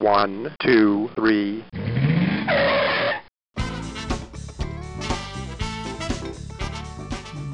One, two, three.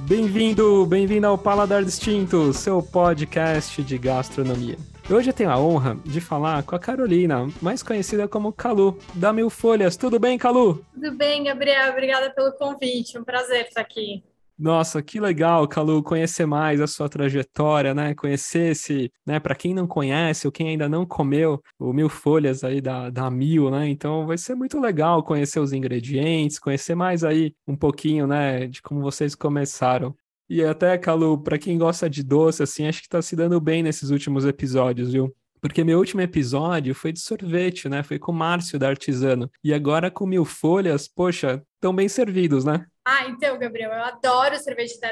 Bem-vindo, bem-vindo ao Paladar Distinto, seu podcast de gastronomia. Hoje eu tenho a honra de falar com a Carolina, mais conhecida como Calu, da Mil Folhas. Tudo bem, Calu? Tudo bem, Gabriel. Obrigada pelo convite. Um prazer estar aqui. Nossa, que legal, Calu, conhecer mais a sua trajetória, né? Conhecer esse, né? Para quem não conhece ou quem ainda não comeu o Mil Folhas aí da, da Mil, né? Então vai ser muito legal conhecer os ingredientes, conhecer mais aí um pouquinho, né? De como vocês começaram. E até, Calu, para quem gosta de doce, assim, acho que tá se dando bem nesses últimos episódios, viu? Porque meu último episódio foi de sorvete, né? Foi com o Márcio da Artisano. E agora com mil folhas, poxa, tão bem servidos, né? Ah, então, Gabriel, eu adoro cerveja da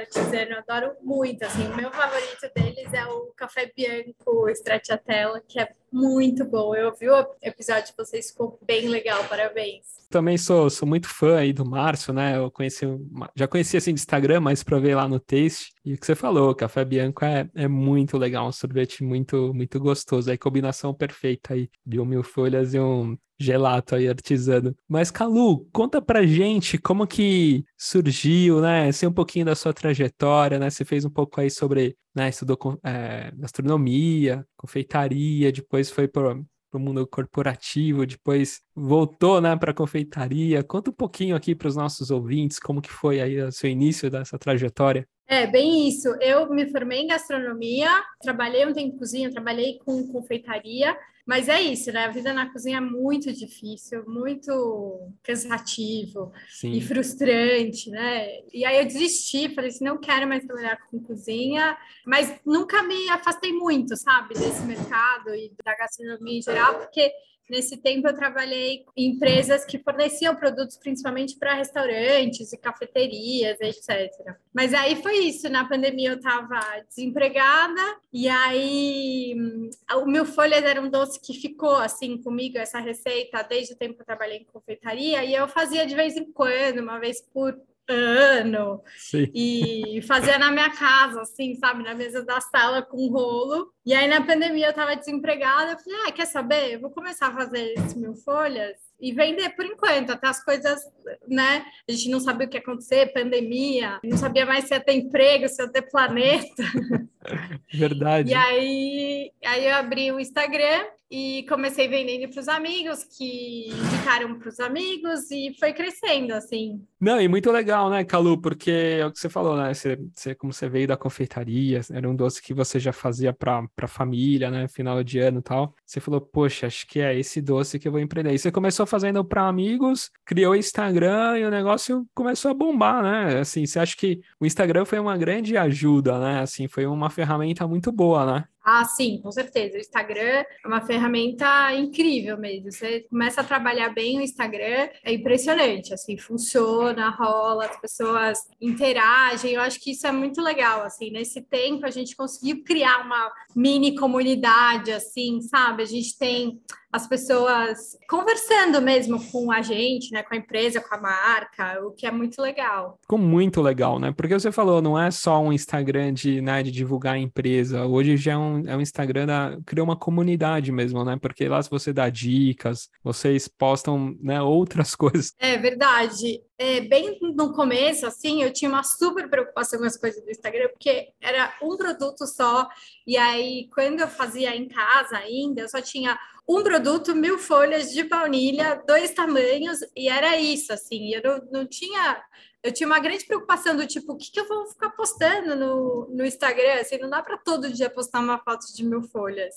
eu adoro muito, assim, o meu favorito deles é o Café Bianco Stracciatella, que é muito bom. Eu vi o episódio de vocês, ficou bem legal, parabéns. Também sou, sou muito fã aí do Márcio, né? Eu conheci, já conheci assim de Instagram, mas provei lá no Taste. E o que você falou, Café Bianco é, é muito legal, um sorvete muito, muito gostoso. Aí combinação perfeita aí de um mil folhas e um gelato aí artesano. Mas, Calu, conta pra gente como que surgiu, né? Sei um pouquinho da sua trajetória, né? Você fez um pouco aí sobre, né? Estudou é, gastronomia, confeitaria, depois foi para o mundo corporativo, depois voltou, né, para confeitaria. Conta um pouquinho aqui para os nossos ouvintes como que foi aí o seu início dessa trajetória. É, bem isso. Eu me formei em gastronomia, trabalhei um tempo em cozinha, trabalhei com confeitaria, mas é isso, né? A vida na cozinha é muito difícil, muito cansativo Sim. e frustrante, né? E aí eu desisti, falei assim, não quero mais trabalhar com cozinha, mas nunca me afastei muito, sabe, desse mercado e da gastronomia em geral, porque Nesse tempo, eu trabalhei em empresas que forneciam produtos principalmente para restaurantes e cafeterias, etc. Mas aí foi isso. Na pandemia, eu estava desempregada, e aí hum, o meu folhas era um doce que ficou assim comigo, essa receita, desde o tempo que eu trabalhei em confeitaria, e eu fazia de vez em quando, uma vez por ano Sim. e fazia na minha casa, assim, sabe, na mesa da sala com rolo. E aí na pandemia eu tava desempregada, eu falei, ah, quer saber? Eu vou começar a fazer esses mil folhas e vender por enquanto, até as coisas, né? A gente não sabia o que ia acontecer, pandemia, não sabia mais se ia ter emprego, se ia ter planeta. Verdade. E aí, aí eu abri o Instagram e comecei vendendo para os amigos, que indicaram para os amigos e foi crescendo, assim. Não, e muito legal, né, Calu? Porque é o que você falou, né? Você, você, como você veio da confeitaria, era um doce que você já fazia para a família, né? Final de ano e tal. Você falou, poxa, acho que é esse doce que eu vou empreender. E você começou fazendo para amigos, criou Instagram e o negócio começou a bombar, né? Assim, você acha que o Instagram foi uma grande ajuda, né? Assim, foi uma ferramenta muito boa, né? Ah, sim, com certeza. O Instagram é uma ferramenta incrível mesmo. Você começa a trabalhar bem o Instagram, é impressionante, assim, funciona, rola, as pessoas interagem. Eu acho que isso é muito legal, assim, nesse tempo a gente conseguiu criar uma mini comunidade, assim, sabe? A gente tem as pessoas conversando mesmo com a gente, né, com a empresa, com a marca, o que é muito legal. Ficou muito legal, né? Porque você falou, não é só um Instagram de, né, de divulgar a empresa. Hoje já é um, é um Instagram da criou uma comunidade mesmo, né? Porque lá você dá dicas, vocês postam, né, outras coisas. É verdade. É, bem no começo, assim, eu tinha uma super preocupação com as coisas do Instagram, porque era um produto só, e aí, quando eu fazia em casa ainda, eu só tinha um produto, mil folhas de baunilha, dois tamanhos, e era isso, assim, eu não, não tinha. Eu tinha uma grande preocupação do tipo, o que, que eu vou ficar postando no, no Instagram? Assim, não dá para todo dia postar uma foto de mil folhas.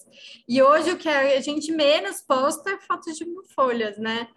E hoje o que a gente menos posta é fotos de mil folhas, né?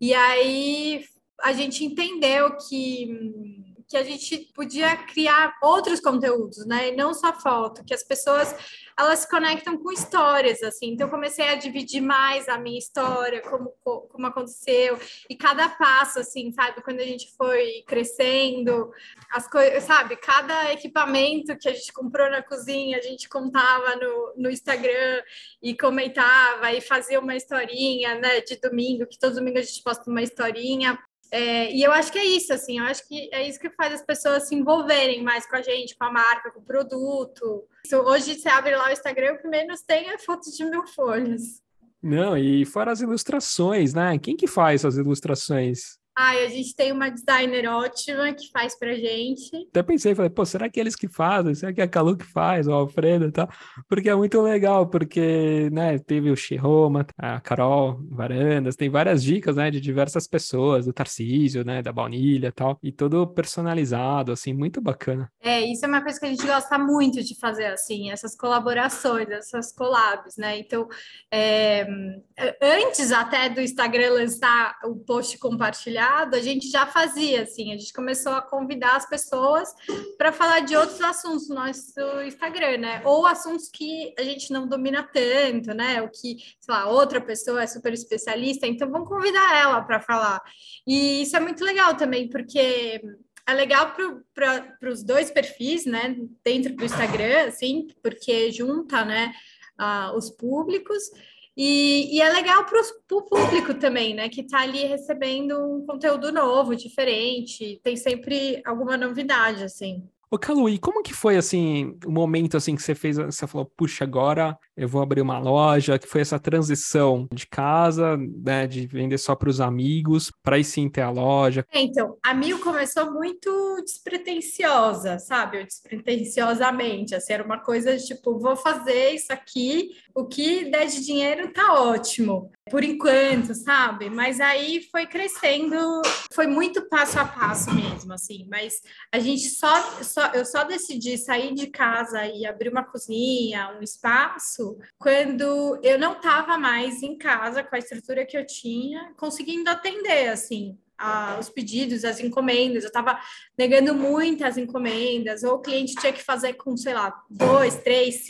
E aí a gente entendeu que que a gente podia criar outros conteúdos, né? E não só foto, que as pessoas elas se conectam com histórias, assim. Então, comecei a dividir mais a minha história, como, como aconteceu, e cada passo, assim, sabe? Quando a gente foi crescendo, as coisas, sabe? Cada equipamento que a gente comprou na cozinha, a gente contava no, no Instagram e comentava e fazia uma historinha, né? De domingo, que todo domingo a gente posta uma historinha. É, e eu acho que é isso, assim, eu acho que é isso que faz as pessoas se envolverem mais com a gente, com a marca, com o produto. Isso, hoje você abre lá o Instagram, o que menos tem é fotos de mil folhas. Não, e fora as ilustrações, né? Quem que faz as ilustrações? Ai, a gente tem uma designer ótima que faz pra gente. Até pensei, falei, pô, será que eles que fazem? Será que é a Calu que faz, o Alfredo e tal? Porque é muito legal, porque, né, teve o Shiroma, a Carol Varandas, tem várias dicas, né, de diversas pessoas, do Tarcísio, né, da Baunilha e tal, e todo personalizado, assim, muito bacana. É, isso é uma coisa que a gente gosta muito de fazer, assim, essas colaborações, essas collabs, né? Então, é, antes até do Instagram lançar o post compartilhado, a gente já fazia assim, a gente começou a convidar as pessoas para falar de outros assuntos no nosso Instagram, né? Ou assuntos que a gente não domina tanto, né? O que, sei lá, outra pessoa é super especialista, então vamos convidar ela para falar. E isso é muito legal também, porque é legal para os dois perfis, né? Dentro do Instagram, assim, porque junta, né? Uh, os públicos e, e é legal para o público também, né? Que está ali recebendo um conteúdo novo, diferente, tem sempre alguma novidade, assim. Ô, e como que foi, assim, o momento, assim, que você fez, você falou, puxa, agora eu vou abrir uma loja, que foi essa transição de casa, né, de vender só para os amigos, para aí sim ter a loja? É, então, a Mil começou muito despretensiosa, sabe? Despretensiosamente, assim, era uma coisa de, tipo, vou fazer isso aqui, o que der de dinheiro tá ótimo, por enquanto, sabe? Mas aí foi crescendo, foi muito passo a passo mesmo, assim, mas a gente só, só eu só decidi sair de casa e abrir uma cozinha, um espaço, quando eu não estava mais em casa com a estrutura que eu tinha, conseguindo atender, assim, a, os pedidos, as encomendas. Eu estava negando muitas encomendas, ou o cliente tinha que fazer com, sei lá, dois, três,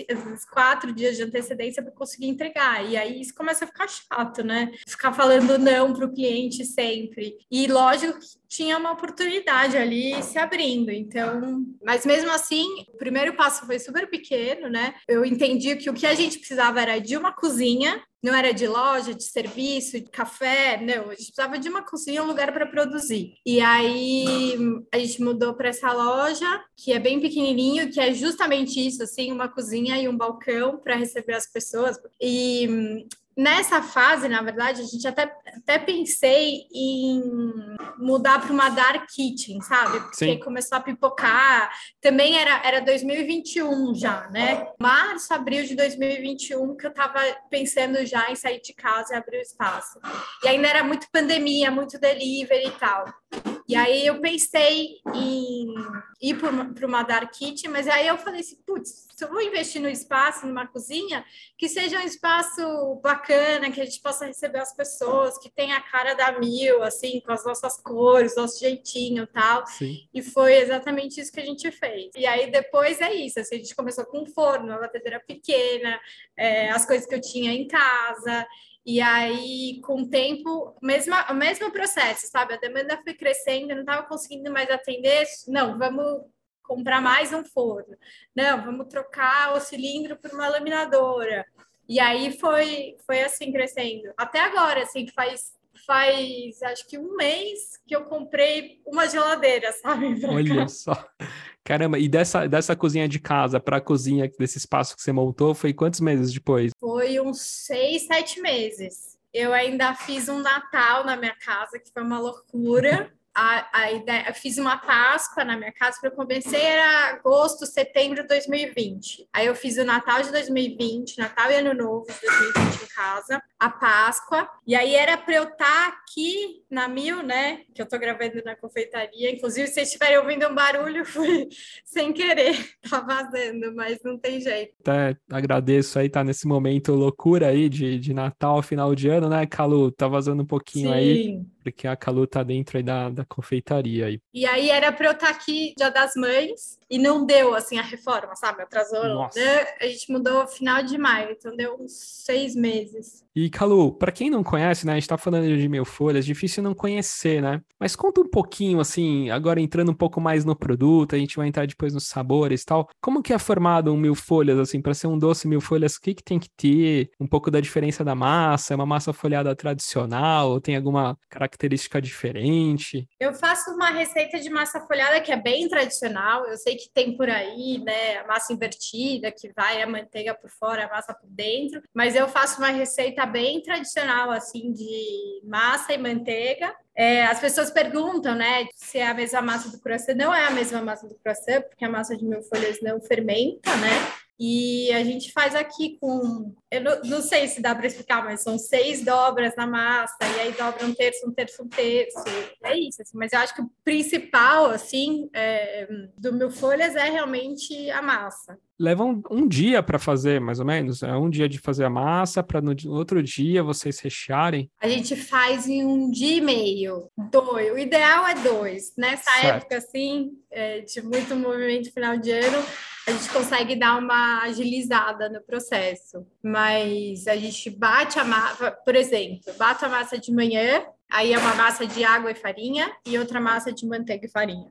quatro dias de antecedência para conseguir entregar. E aí isso começa a ficar chato, né? Ficar falando não para o cliente sempre. E lógico que tinha uma oportunidade ali se abrindo. Então, mas mesmo assim, o primeiro passo foi super pequeno, né? Eu entendi que o que a gente precisava era de uma cozinha não era de loja, de serviço, de café, não, a gente precisava de uma cozinha, um lugar para produzir. E aí a gente mudou para essa loja, que é bem pequenininho, que é justamente isso, assim, uma cozinha e um balcão para receber as pessoas. E nessa fase, na verdade, a gente até, até pensei em mudar para uma dark kitchen, sabe? Porque Sim. começou a pipocar. Também era, era 2021 já, né? Março, abril de 2021 que eu estava pensando já em sair de casa e abrir o espaço. E ainda era muito pandemia, muito delivery e tal. E aí eu pensei em ir para uma dark kitchen, mas aí eu falei assim, putz, se eu vou investir no espaço, numa cozinha, que seja um espaço bacana, que a gente possa receber as pessoas, que tenha a cara da mil, assim, com as nossas cores, nosso jeitinho tal. Sim. E foi exatamente isso que a gente fez. E aí depois é isso, assim, a gente começou com um forno, uma batedeira pequena, é, as coisas que eu tinha em casa. E aí, com o tempo, mesmo, o mesmo processo, sabe? A demanda foi crescendo, eu não estava conseguindo mais atender. Não, vamos comprar mais um forno. Não, vamos trocar o cilindro por uma laminadora. E aí foi, foi assim crescendo. Até agora, assim, faz, faz acho que um mês que eu comprei uma geladeira, sabe? Olha cá. só. Caramba, e dessa, dessa cozinha de casa para a cozinha desse espaço que você montou, foi quantos meses depois? Foi uns seis, sete meses. Eu ainda fiz um Natal na minha casa, que foi uma loucura. a, a ideia, eu fiz uma Páscoa na minha casa, para eu comecei era agosto, setembro de 2020. Aí eu fiz o Natal de 2020, Natal e Ano Novo de 2020 em casa, a Páscoa, e aí era para eu estar tá aqui na Mil, né? Que eu tô gravando na confeitaria. Inclusive, se vocês estiverem ouvindo um barulho, foi sem querer, tá vazando, mas não tem jeito. Até agradeço aí, tá nesse momento loucura aí de, de Natal, final de ano, né, Calu? Tá vazando um pouquinho Sim. aí, porque a Calu tá dentro aí da, da confeitaria aí. E aí era para eu estar tá aqui Dia das Mães, e não deu, assim, a reforma, sabe? Atrasou. Nossa. Né? A gente mudou final de maio, então deu uns seis meses. E, Calu, para quem não conhece, né, a gente tá falando de mil folhas, difícil não conhecer, né? Mas conta um pouquinho, assim, agora entrando um pouco mais no produto, a gente vai entrar depois nos sabores e tal. Como que é formado um mil folhas, assim, para ser um doce mil folhas, o que que tem que ter? Um pouco da diferença da massa, é uma massa folhada tradicional, tem alguma característica diferente? Eu faço uma receita de massa folhada que é bem tradicional. Eu sei que tem por aí, né, a massa invertida, que vai a manteiga por fora, a massa por dentro, mas eu faço uma receita bem tradicional, assim, de massa e manteiga. É, as pessoas perguntam, né, se é a mesma massa do croissant. Não é a mesma massa do croissant, porque a massa de mil folhas não fermenta, né? E a gente faz aqui com. Eu não, não sei se dá para explicar, mas são seis dobras na massa, e aí dobra um terço, um terço, um terço. É isso, assim, mas eu acho que o principal, assim, é, do mil folhas é realmente a massa. Leva um, um dia para fazer, mais ou menos? É um dia de fazer a massa, para no outro dia vocês rechearem? A gente faz em um dia e meio, dois. O ideal é dois. Nessa certo. época, assim, é, de muito movimento final de ano, a gente consegue dar uma agilizada no processo. Mas a gente bate a massa, por exemplo, bate a massa de manhã, aí é uma massa de água e farinha, e outra massa de manteiga e farinha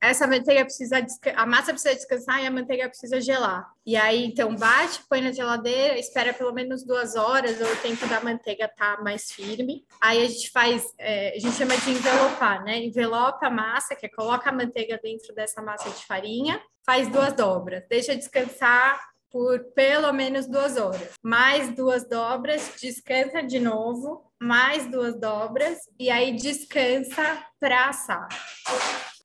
essa manteiga precisa a massa precisa descansar e a manteiga precisa gelar. E aí então bate, põe na geladeira, espera pelo menos duas horas ou o tempo da manteiga tá mais firme. Aí a gente faz, é, a gente chama de envelopar, né? Envelopa a massa, que é coloca a manteiga dentro dessa massa de farinha, faz duas dobras, deixa descansar por pelo menos duas horas. Mais duas dobras, descansa de novo, mais duas dobras e aí descansa para assar.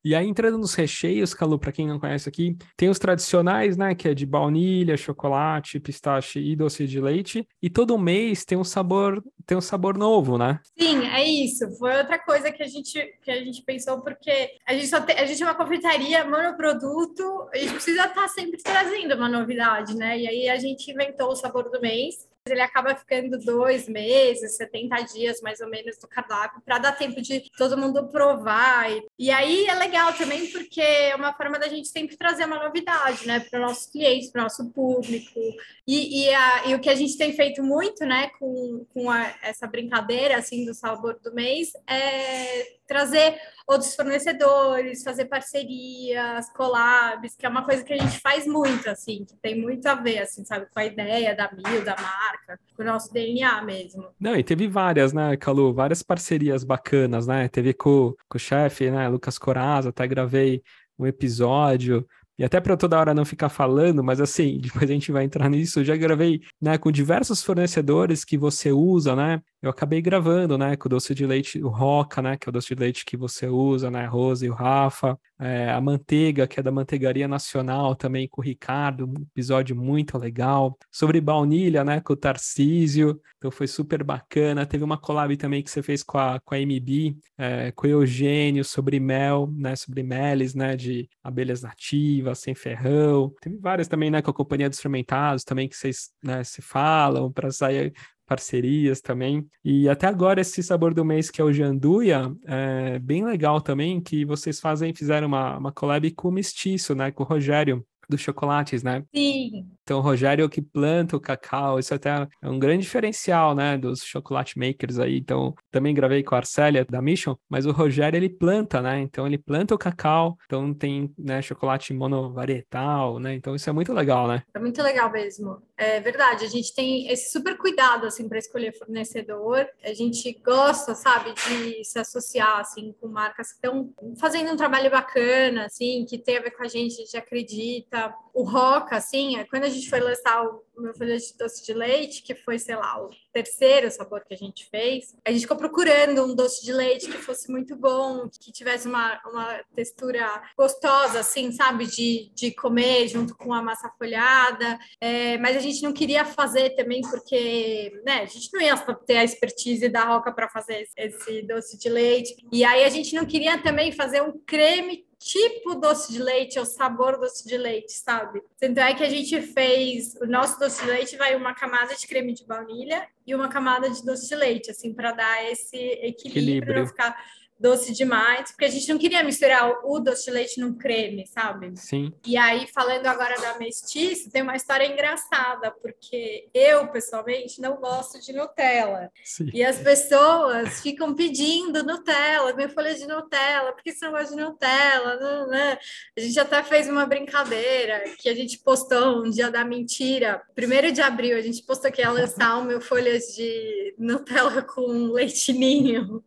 E aí, entrando nos recheios, Calu, para quem não conhece aqui, tem os tradicionais, né? Que é de baunilha, chocolate, pistache e doce de leite. E todo mês tem um sabor, tem um sabor novo, né? Sim, é isso. Foi outra coisa que a gente, que a gente pensou, porque a gente, só tem, a gente é uma confeitaria monoproduto, a gente precisa estar tá sempre trazendo uma novidade, né? E aí a gente inventou o sabor do mês ele acaba ficando dois meses, 70 dias mais ou menos do cardápio, para dar tempo de todo mundo provar. E, e aí é legal também, porque é uma forma da gente sempre trazer uma novidade, né, para os nossos clientes, para o nosso público. E, e, a, e, o que a gente tem feito muito, né, com, com a, essa brincadeira, assim, do sabor do mês, é trazer outros fornecedores, fazer parcerias, collabs, que é uma coisa que a gente faz muito, assim, que tem muito a ver, assim, sabe, com a ideia da Mil, da marca, com o nosso DNA mesmo. Não, e teve várias, né, Calu, várias parcerias bacanas, né, teve com, com o chefe, né, Lucas Coraza, até gravei um episódio, e até para toda hora não ficar falando, mas assim, depois a gente vai entrar nisso. Eu já gravei, né, com diversos fornecedores que você usa, né? Eu acabei gravando, né, com o doce de leite, o Roca, né, que é o doce de leite que você usa, né, a Rose e o Rafa, é, a manteiga, que é da Manteigaria Nacional, também com o Ricardo, um episódio muito legal. Sobre baunilha, né, com o Tarcísio, então foi super bacana. Teve uma collab também que você fez com a, com a MB, é, com o Eugênio, sobre mel, né, sobre meles, né, de abelhas nativas, sem ferrão. Teve várias também, né, com a Companhia dos Fermentados, também que vocês, né, se falam para sair parcerias também. E até agora esse sabor do mês que é o Janduia, é bem legal também, que vocês fazem, fizeram uma, uma collab com o Mestiço, né, com o Rogério dos chocolates, né? Sim. Então, o Rogério é o que planta o cacau, isso até é um grande diferencial, né, dos chocolate makers aí. Então, também gravei com a Arcélia da Mission, mas o Rogério ele planta, né? Então, ele planta o cacau, então tem, né, chocolate monovarietal, né? Então, isso é muito legal, né? É muito legal mesmo. É verdade, a gente tem esse super cuidado, assim, para escolher fornecedor. A gente gosta, sabe, de se associar, assim, com marcas que estão fazendo um trabalho bacana, assim, que tem a ver com a gente, a gente acredita. O Roca, assim, é quando a gente foi lançar o meu folha de doce de leite, que foi, sei lá, o terceiro sabor que a gente fez, a gente ficou procurando um doce de leite que fosse muito bom, que tivesse uma, uma textura gostosa, assim, sabe, de, de comer junto com a massa folhada, é, mas a gente não queria fazer também porque, né, a gente não ia ter a expertise da Roca para fazer esse doce de leite, e aí a gente não queria também fazer um creme tipo doce de leite ou sabor doce de leite, sabe? Tanto é que a gente fez o nosso doce de leite vai uma camada de creme de baunilha e uma camada de doce de leite, assim, para dar esse equilíbrio, equilíbrio. não ficar doce demais, porque a gente não queria misturar o doce de leite num creme, sabe? Sim. E aí, falando agora da mestiça, tem uma história engraçada, porque eu, pessoalmente, não gosto de Nutella. Sim. E as pessoas ficam pedindo Nutella, minha folha de Nutella, por que você não gosta de Nutella? Não, não. A gente até fez uma brincadeira que a gente postou um dia da mentira. Primeiro de abril, a gente postou que ia lançar o meu folhas de Nutella com leitinho.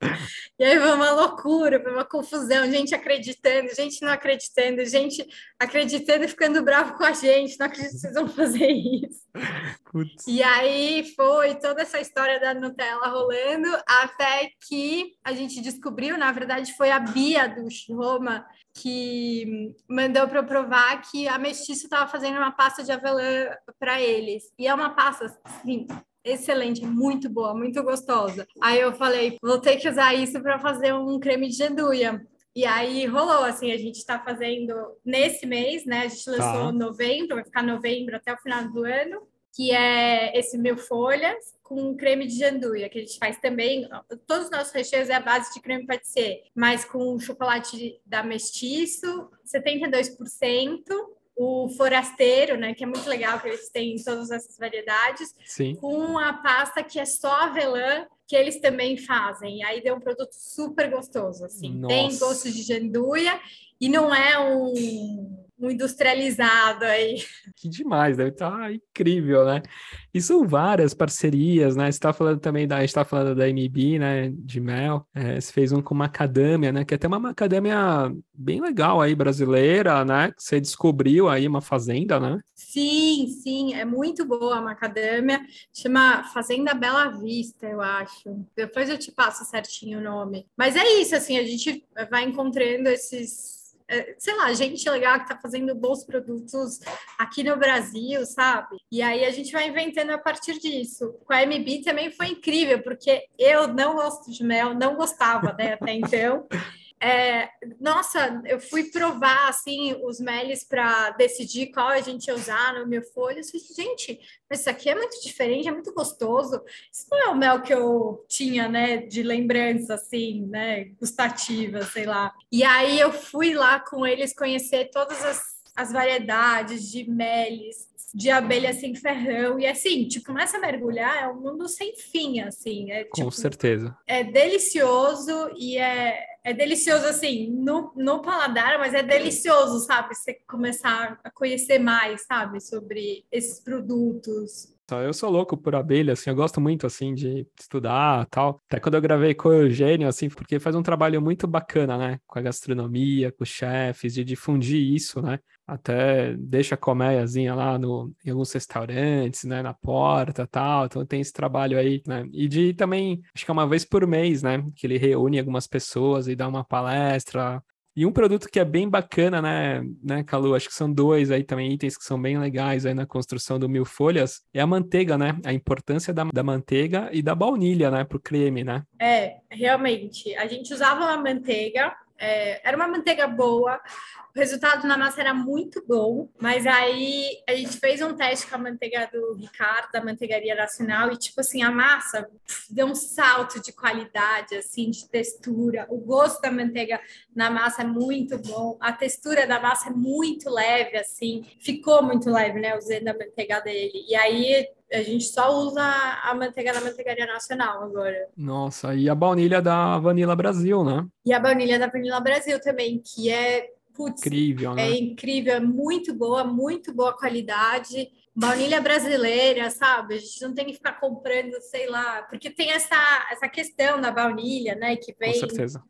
E aí foi uma loucura, foi uma confusão, gente acreditando, gente não acreditando, gente acreditando e ficando bravo com a gente, não acredito que vocês vão fazer isso. Putz. E aí foi toda essa história da Nutella rolando, até que a gente descobriu, na verdade foi a Bia do Roma que mandou para eu provar que a Mestiço estava fazendo uma pasta de avelã para eles. E é uma pasta, assim, excelente, muito boa, muito gostosa. Aí eu falei, vou ter que usar isso para fazer um creme de genduia. E aí rolou, assim, a gente está fazendo nesse mês, né? A gente lançou tá. novembro, vai ficar novembro até o final do ano, que é esse mil folhas com creme de janduia, que a gente faz também. Todos os nossos recheios é a base de creme pâtisserie, mas com chocolate da Mestiço, 72%, o forasteiro, né, que é muito legal que eles têm todas essas variedades, Sim. com a pasta que é só avelã, que eles também fazem. E aí deu um produto super gostoso, assim. Nossa. Tem gosto de janduia e não é um um industrializado aí. Que demais, deve estar tá incrível, né? E são várias parcerias, né? Você está falando também da, está falando da MB, né? De mel. É, você fez um com macadâmia, né? Que é até uma macadâmia bem legal aí, brasileira, né? Que você descobriu aí uma fazenda, né? Sim, sim, é muito boa a macadâmia. Chama Fazenda Bela Vista, eu acho. Depois eu te passo certinho o nome. Mas é isso, assim, a gente vai encontrando esses sei lá, gente legal que está fazendo bons produtos aqui no Brasil, sabe? E aí a gente vai inventando a partir disso. Com a MB também foi incrível, porque eu não gosto de mel, não gostava, né, até então. É, nossa, eu fui provar assim os meles para decidir qual a gente ia usar no meu folha. Eu falei, gente, mas isso aqui é muito diferente, é muito gostoso. Isso não é o mel que eu tinha, né, de lembrança, assim, né, gustativa, sei lá. E aí eu fui lá com eles conhecer todas as, as variedades de meles, de abelha sem ferrão. E assim, tipo, começa a mergulhar, é um mundo sem fim, assim. É, Com tipo, certeza. É delicioso e é, é delicioso, assim, no, no paladar, mas é delicioso, sabe? Você começar a conhecer mais, sabe? Sobre esses produtos. Eu sou louco por abelha, assim, eu gosto muito, assim, de estudar tal. Até quando eu gravei com o Eugênio, assim, porque faz um trabalho muito bacana, né? Com a gastronomia, com os chefes, de difundir isso, né? Até deixa a colmeiazinha lá no, em alguns restaurantes, né? Na porta tal. Então tem esse trabalho aí, né? E de também, acho que é uma vez por mês, né? Que ele reúne algumas pessoas e dá uma palestra e um produto que é bem bacana, né, né, Calu? Acho que são dois aí também itens que são bem legais aí na construção do Mil Folhas. É a manteiga, né? A importância da, da manteiga e da baunilha, né, para o creme, né? É, realmente. A gente usava uma manteiga é, era uma manteiga boa, o resultado na massa era muito bom, mas aí a gente fez um teste com a manteiga do Ricardo, da Manteigaria Nacional, e tipo assim, a massa deu um salto de qualidade, assim, de textura. O gosto da manteiga na massa é muito bom, a textura da massa é muito leve, assim, ficou muito leve, né, usando a manteiga dele. E aí a gente só usa a manteiga da manteigaria nacional agora. Nossa, e a baunilha da Vanilla Brasil, né? E a baunilha da Vanilla Brasil também, que é putz, incrível, né? É incrível, é muito boa, muito boa qualidade baunilha brasileira, sabe? A gente não tem que ficar comprando, sei lá, porque tem essa, essa questão da baunilha, né? Que vem,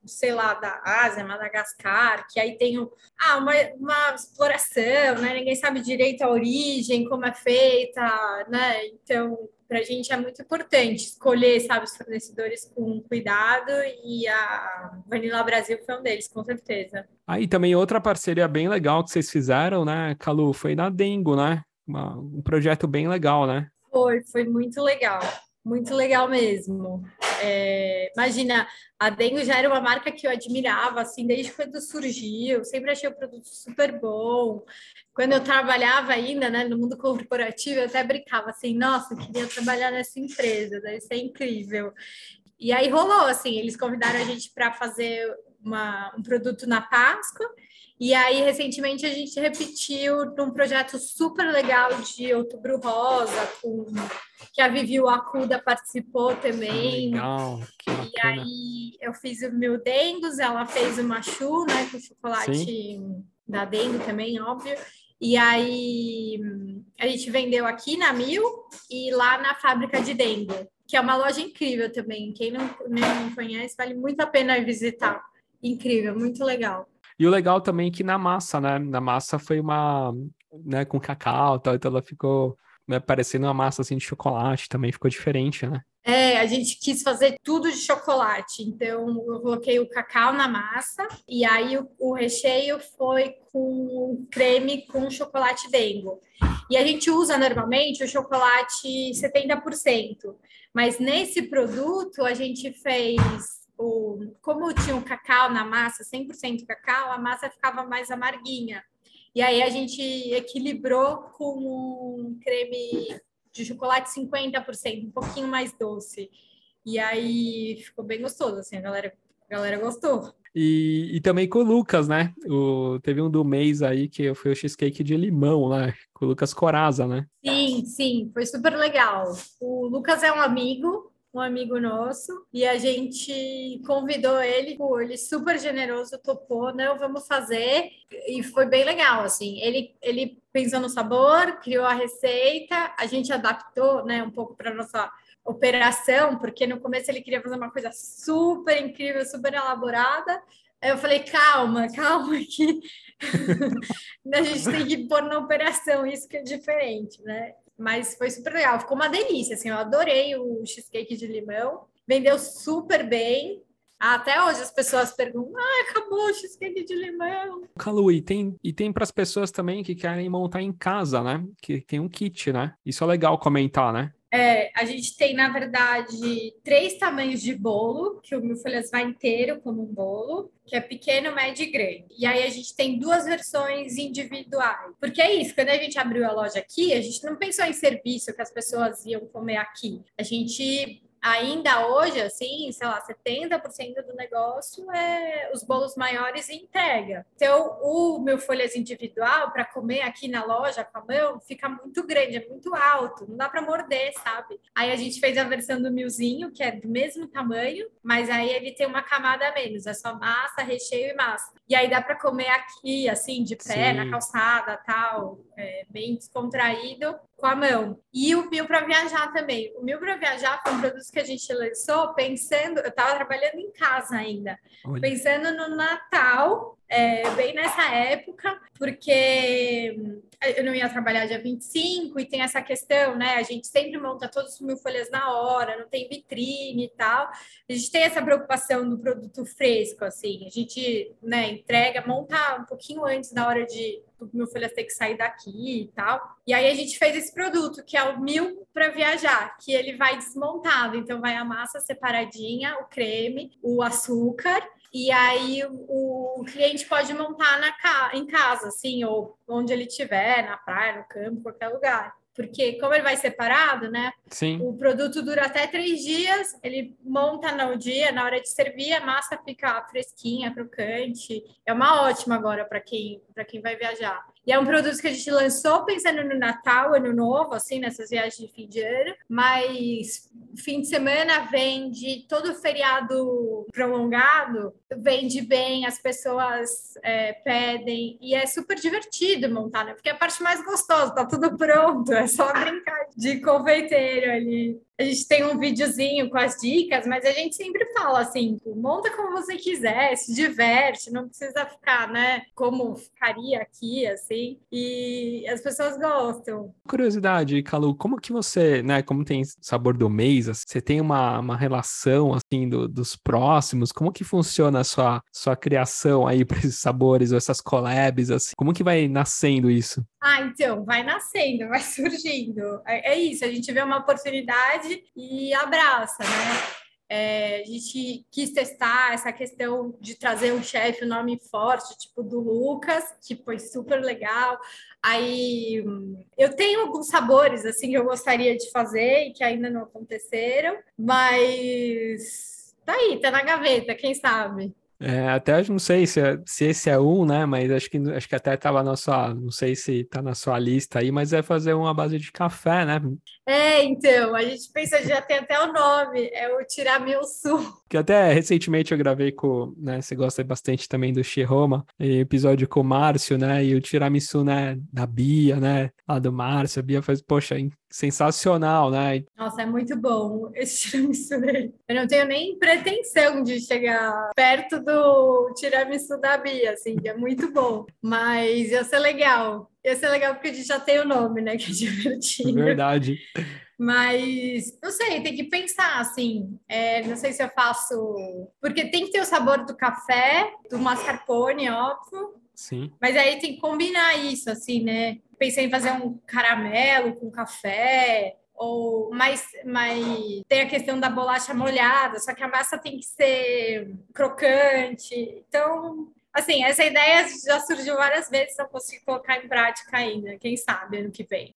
sei lá, da Ásia, Madagascar, que aí tem ah, uma, uma exploração, né? Ninguém sabe direito a origem, como é feita, né? Então, para a gente é muito importante escolher, sabe, os fornecedores com cuidado e a Vanilla Brasil foi um deles, com certeza. Aí ah, também outra parceria bem legal que vocês fizeram, né, Calu, foi na Dengo, né? Uma, um projeto bem legal, né? Foi, foi muito legal, muito legal mesmo. É, imagina, a Dengo já era uma marca que eu admirava, assim, desde quando surgiu, sempre achei o produto super bom. Quando eu trabalhava ainda, né, no mundo corporativo, eu até brincava assim, nossa, eu queria trabalhar nessa empresa, deve ser incrível. E aí rolou, assim, eles convidaram a gente para fazer uma, um produto na Páscoa, e aí, recentemente, a gente repetiu num projeto super legal de Outubro Rosa, com, que a Vivi Acuda participou também. Legal, e aí, eu fiz o meu Dengos, ela fez o Machu, né, com chocolate Sim. da Dengo também, óbvio. E aí, a gente vendeu aqui na Mil e lá na fábrica de Dengo que é uma loja incrível também. Quem não, não conhece, vale muito a pena visitar. Incrível, muito legal. E o legal também é que na massa, né? Na massa foi uma, né, com cacau, tal, então ela ficou né, parecendo uma massa assim de chocolate, também ficou diferente, né? É, a gente quis fazer tudo de chocolate, então eu coloquei o cacau na massa e aí o, o recheio foi com creme com chocolate dengo. E a gente usa normalmente o chocolate 70%, mas nesse produto a gente fez o, como tinha o cacau na massa, 100% cacau, a massa ficava mais amarguinha. E aí a gente equilibrou com um creme de chocolate 50%, um pouquinho mais doce. E aí ficou bem gostoso, assim, a galera, a galera gostou. E, e também com o Lucas, né? O, teve um do mês aí que foi o cheesecake de limão, né? Com o Lucas Coraza, né? Sim, sim, foi super legal. O Lucas é um amigo, um amigo nosso, e a gente convidou ele, ele super generoso, topou, não, vamos fazer, e foi bem legal, assim, ele, ele pensou no sabor, criou a receita, a gente adaptou, né, um pouco para nossa operação, porque no começo ele queria fazer uma coisa super incrível, super elaborada, Aí eu falei, calma, calma, que a gente tem que pôr na operação, isso que é diferente, né? Mas foi super legal, ficou uma delícia, assim, eu adorei o cheesecake de limão, vendeu super bem. Até hoje as pessoas perguntam: ah, acabou o cheesecake de limão. Calu, e tem, e tem para as pessoas também que querem montar em casa, né? Que tem um kit, né? Isso é legal comentar, né? É, a gente tem, na verdade, três tamanhos de bolo, que o Mil Folhas vai inteiro como um bolo, que é pequeno, médio e grande. E aí a gente tem duas versões individuais. Porque é isso, quando a gente abriu a loja aqui, a gente não pensou em serviço que as pessoas iam comer aqui. A gente ainda hoje, assim, sei lá, 70% do negócio é os bolos maiores e entrega. Então, o meu folhas individual para comer aqui na loja com a mão fica muito grande, é muito alto, não dá para morder, sabe? Aí a gente fez a versão do milzinho, que é do mesmo tamanho, mas aí ele tem uma camada a menos, é só massa, recheio e massa. E aí dá para comer aqui, assim, de pé, Sim. na calçada, tal, é, bem descontraído com a mão. E o Mil para Viajar também. O Mil para Viajar foi um produto que a gente lançou pensando, eu estava trabalhando em casa ainda, Olha. pensando no Natal, é, bem nessa época, porque eu não ia trabalhar dia 25 e tem essa questão, né? A gente sempre monta todos os mil folhas na hora, não tem vitrine e tal. A gente tem essa preocupação do produto fresco, assim. A gente, né, entrega, monta um pouquinho antes da hora de do mil folhas ter que sair daqui e tal. E aí a gente fez esse produto, que é o mil para viajar, que ele vai desmontado. Então vai a massa separadinha, o creme, o açúcar e aí o, cliente pode montar na, em casa, assim, ou onde ele estiver, na praia, no campo, qualquer lugar porque como ele vai separado, né? Sim. O produto dura até três dias, ele monta no dia, na hora de servir, a massa fica fresquinha, crocante. É uma ótima agora para quem, quem vai viajar. E é um produto que a gente lançou pensando no Natal, Ano Novo, assim, nessas viagens de fim de ano, mas fim de semana vende todo feriado prolongado, vende bem, as pessoas é, pedem, e é super divertido montar, né? Porque é a parte mais gostosa, tá tudo pronto, é só brincar de confeiteiro ali. A gente tem um videozinho com as dicas, mas a gente sempre fala assim: monta como você quiser, se diverte, não precisa ficar, né? Como ficaria aqui, assim. E as pessoas gostam. Curiosidade, Calu, como que você, né? Como tem sabor do mês, você tem uma, uma relação assim do, dos próximos? Como que funciona a sua, sua criação aí para esses sabores ou essas collabs? Assim? Como que vai nascendo isso? Ah, então, vai nascendo, vai surgindo. É, é isso, a gente vê uma oportunidade e abraça, né? É, a gente quis testar essa questão de trazer um chefe, um nome forte, tipo do Lucas, que foi super legal. Aí eu tenho alguns sabores assim que eu gostaria de fazer e que ainda não aconteceram, mas tá aí, tá na gaveta, quem sabe. É, até não sei se, é, se esse é um, né? Mas acho que, acho que até estava na sua, não sei se está na sua lista aí, mas é fazer uma base de café, né? É, então, a gente pensa, já tem até o nome, é o Tiramisu. Que até recentemente eu gravei com, né? Você gosta bastante também do Shiroma, episódio com o Márcio, né? E o Tiramisu, né? Da Bia, né? Lá do Márcio, a Bia faz, poxa, sensacional, né? Nossa, é muito bom esse tiramisu dele. Eu não tenho nem pretensão de chegar perto do tiramisu da Bia, assim, é muito bom. Mas ia ser legal. Ia ser legal porque a gente já tem o nome, né? Que é divertido. Verdade. Mas não sei, tem que pensar assim. É, não sei se eu faço. Porque tem que ter o sabor do café, do mascarpone, óbvio. Sim. Mas aí tem que combinar isso, assim, né? Pensei em fazer um caramelo com café, ou mais, mais tem a questão da bolacha molhada, só que a massa tem que ser crocante. Então, assim, essa ideia já surgiu várias vezes, não consigo colocar em prática ainda. Quem sabe ano que vem.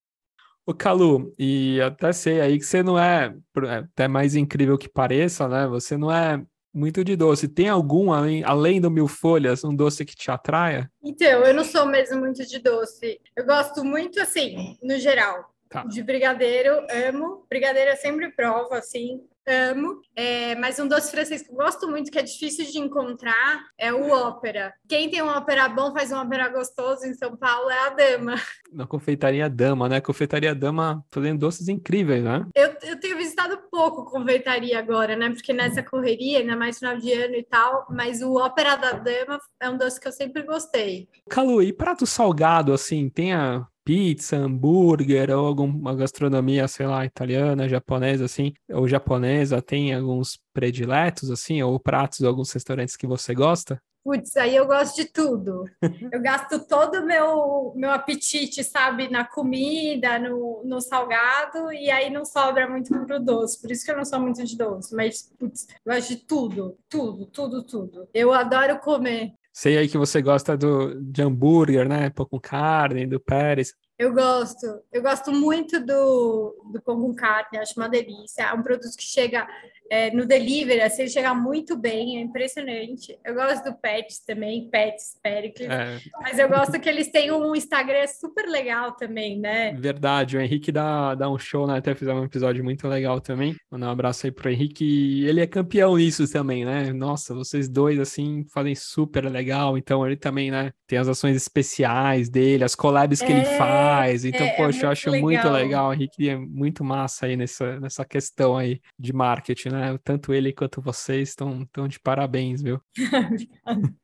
O Calu, e até sei aí que você não é, é, até mais incrível que pareça, né? Você não é muito de doce. Tem algum, além, além do mil folhas, um doce que te atraia? Então, eu não sou mesmo muito de doce. Eu gosto muito, assim, no geral. Tá. De brigadeiro, amo. Brigadeiro eu sempre provo, assim amo. É, mas um doce francês que eu gosto muito, que é difícil de encontrar, é o ópera. Quem tem um ópera bom faz um ópera gostoso em São Paulo é a Dama. Na confeitaria Dama, né? Confeitaria Dama fazendo doces incríveis, né? Eu, eu tenho visitado pouco confeitaria agora, né? Porque nessa correria, ainda mais final de ano e tal, mas o ópera da Dama é um doce que eu sempre gostei. Calu, e prato salgado, assim, tem a pizza, hambúrguer ou alguma gastronomia, sei lá, italiana, japonesa, assim, ou japonesa, tem alguns prediletos, assim, ou pratos de alguns restaurantes que você gosta? Putz, aí eu gosto de tudo. Eu gasto todo o meu, meu apetite, sabe, na comida, no, no salgado, e aí não sobra muito pro doce. Por isso que eu não sou muito de doce, mas, putz, eu gosto de tudo, tudo, tudo, tudo. Eu adoro comer. Sei aí que você gosta do, de hambúrguer, né? Pão com carne, do Pérez. Eu gosto. Eu gosto muito do, do pão com carne, acho uma delícia. É um produto que chega é, no delivery, assim, ele chega muito bem, é impressionante. Eu gosto do Pets também, Pets, Pericles, é. mas eu gosto que eles têm um Instagram super legal também, né? Verdade, o Henrique dá, dá um show, né? Até fizemos um episódio muito legal também. Mandar um abraço aí pro Henrique. Ele é campeão nisso também, né? Nossa, vocês dois, assim, fazem super legal. Então, ele também, né? Tem as ações especiais dele, as collabs que é, ele faz. Então, é, poxa, eu acho legal. muito legal. O Henrique é muito massa aí nessa, nessa questão aí de marketing, né? Né? Tanto ele quanto vocês estão tão de parabéns, viu?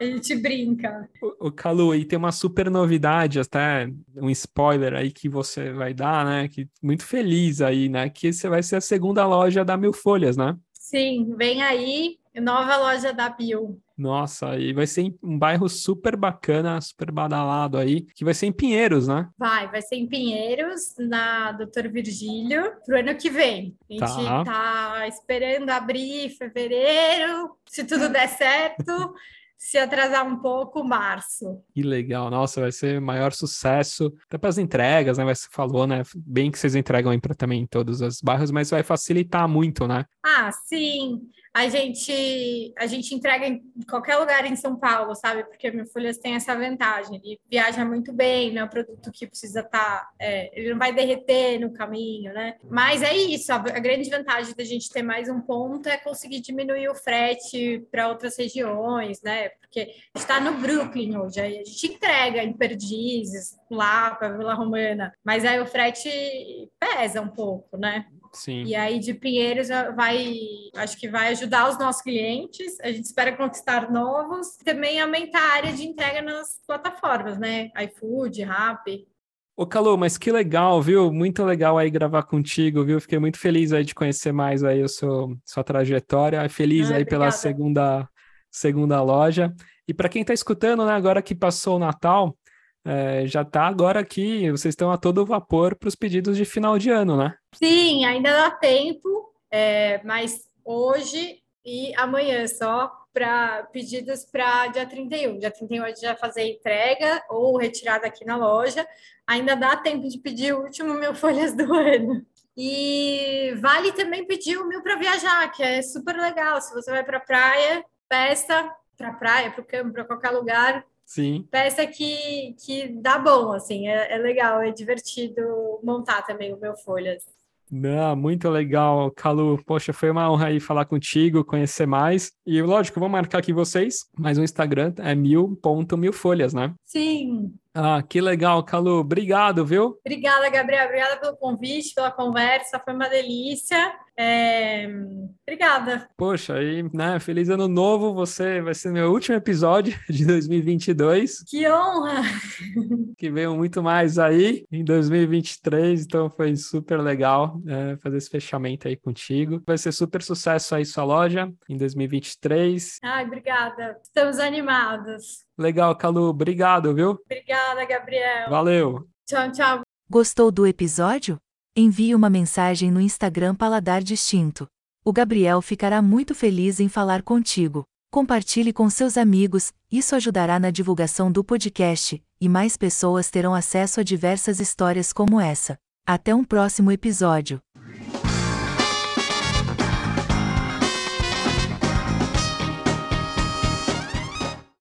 A gente brinca. O, o Calu, e tem uma super novidade, até um spoiler aí que você vai dar, né? Que muito feliz aí, né? Que você vai ser a segunda loja da Mil Folhas, né? Sim, vem aí, nova loja da Bill. Nossa, e vai ser um bairro super bacana, super badalado aí, que vai ser em Pinheiros, né? Vai, vai ser em Pinheiros, na Doutor Virgílio, pro ano que vem. A gente tá, tá esperando abrir em fevereiro, se tudo der certo. se atrasar um pouco, março. Que legal, nossa, vai ser maior sucesso. Até para as entregas, né? Você falou, né? Bem que vocês entregam aí para também em todos os bairros, mas vai facilitar muito, né? Ah, sim a gente a gente entrega em qualquer lugar em São Paulo, sabe? Porque a Folhas tem essa vantagem, ele viaja muito bem, não é um produto que precisa estar, tá, é, ele não vai derreter no caminho, né? Mas é isso, a, a grande vantagem da gente ter mais um ponto é conseguir diminuir o frete para outras regiões, né? Porque está no Brooklyn hoje, aí a gente entrega em Perdizes, lá para Vila Romana, mas aí o frete pesa um pouco, né? Sim. E aí de Pinheiros vai, acho que vai ajudar os nossos clientes. A gente espera conquistar novos, também aumentar a área de entrega nas plataformas, né? iFood, Rappi. Ô, Calu, mas que legal, viu? Muito legal aí gravar contigo, viu? Fiquei muito feliz aí de conhecer mais aí a sua, sua trajetória. Feliz ah, aí obrigada. pela segunda, segunda loja. E para quem está escutando, né, agora que passou o Natal, é, já está agora aqui, vocês estão a todo vapor para os pedidos de final de ano, né? Sim, ainda dá tempo, é, mas hoje e amanhã só para pedidos para dia 31. Dia 31 a gente já fazer entrega ou retirada aqui na loja. Ainda dá tempo de pedir o último mil folhas do ano. E vale também pedir o mil para viajar, que é super legal. Se você vai para a praia, peça para a praia, para o campo, para qualquer lugar, Sim. Peça que, que dá bom, assim, é, é legal, é divertido montar também o meu Folhas. Não, muito legal, Calu. Poxa, foi uma honra aí falar contigo, conhecer mais. E lógico, vou marcar aqui vocês, mas o Instagram é mil.milfolhas, né? Sim. Ah, que legal, Calu. Obrigado, viu? Obrigada, Gabriel. Obrigada pelo convite, pela conversa. Foi uma delícia. É... Obrigada. Poxa, aí, né? Feliz ano novo. Você vai ser meu último episódio de 2022. Que honra! Que veio muito mais aí em 2023. Então foi super legal é, fazer esse fechamento aí contigo. Vai ser super sucesso aí sua loja em 2023. Ai, obrigada. Estamos animados. Legal, Calu. Obrigado, viu? Obrigada, Gabriel. Valeu. Tchau, tchau. Gostou do episódio? Envie uma mensagem no Instagram Paladar Distinto. O Gabriel ficará muito feliz em falar contigo. Compartilhe com seus amigos, isso ajudará na divulgação do podcast, e mais pessoas terão acesso a diversas histórias como essa. Até um próximo episódio.